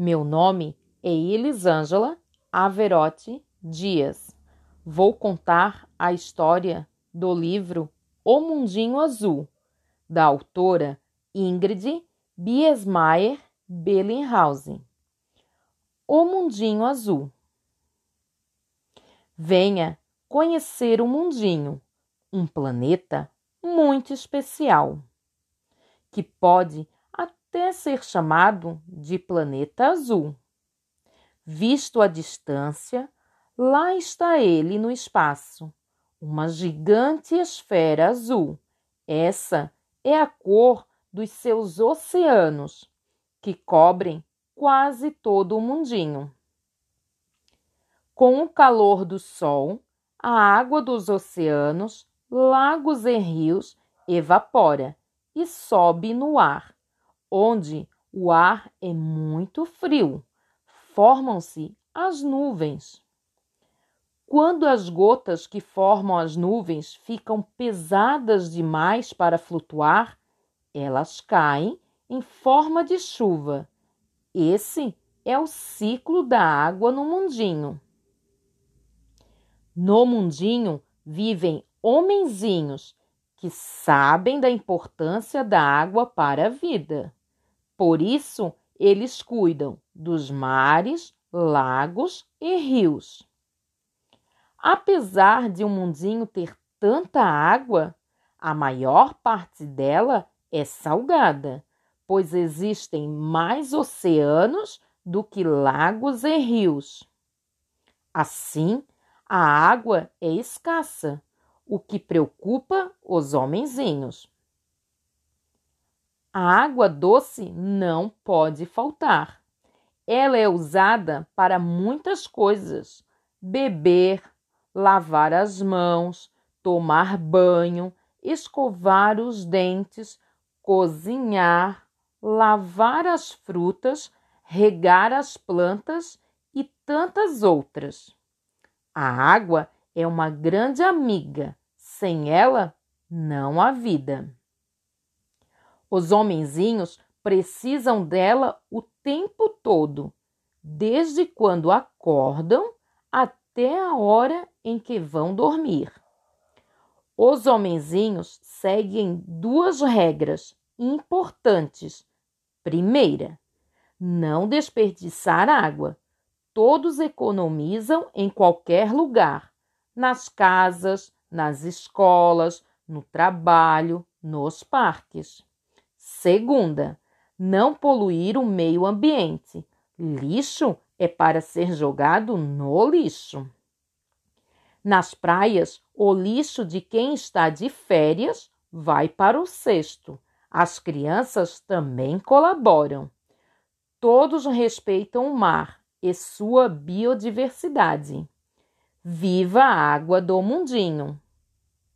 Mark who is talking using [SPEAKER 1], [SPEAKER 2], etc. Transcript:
[SPEAKER 1] Meu nome é Elisângela Averotti Dias. Vou contar a história do livro O Mundinho Azul, da autora Ingrid Biesmaier Bellinghausen. O Mundinho Azul. Venha conhecer o Mundinho, um planeta muito especial, que pode até ser chamado de planeta azul. Visto à distância, lá está ele no espaço, uma gigante esfera azul. Essa é a cor dos seus oceanos, que cobrem quase todo o mundinho. Com o calor do sol, a água dos oceanos, lagos e rios evapora e sobe no ar, onde o ar é muito frio. Formam-se as nuvens. Quando as gotas que formam as nuvens ficam pesadas demais para flutuar, elas caem em forma de chuva. Esse é o ciclo da água no mundinho. No mundinho vivem homenzinhos que sabem da importância da água para a vida. Por isso, eles cuidam dos mares, lagos e rios. Apesar de o um mundinho ter tanta água, a maior parte dela é salgada, pois existem mais oceanos do que lagos e rios. Assim, a água é escassa, o que preocupa os homenzinhos. A água doce não pode faltar. Ela é usada para muitas coisas: beber, lavar as mãos, tomar banho, escovar os dentes, cozinhar, lavar as frutas, regar as plantas e tantas outras. A água é uma grande amiga, sem ela não há vida. Os homenzinhos precisam dela o tempo todo, desde quando acordam até a hora em que vão dormir. Os homenzinhos seguem duas regras importantes. Primeira, não desperdiçar água. Todos economizam em qualquer lugar, nas casas, nas escolas, no trabalho, nos parques. Segunda, não poluir o meio ambiente. Lixo é para ser jogado no lixo. Nas praias, o lixo de quem está de férias vai para o cesto. As crianças também colaboram. Todos respeitam o mar e sua biodiversidade. Viva a água do mundinho!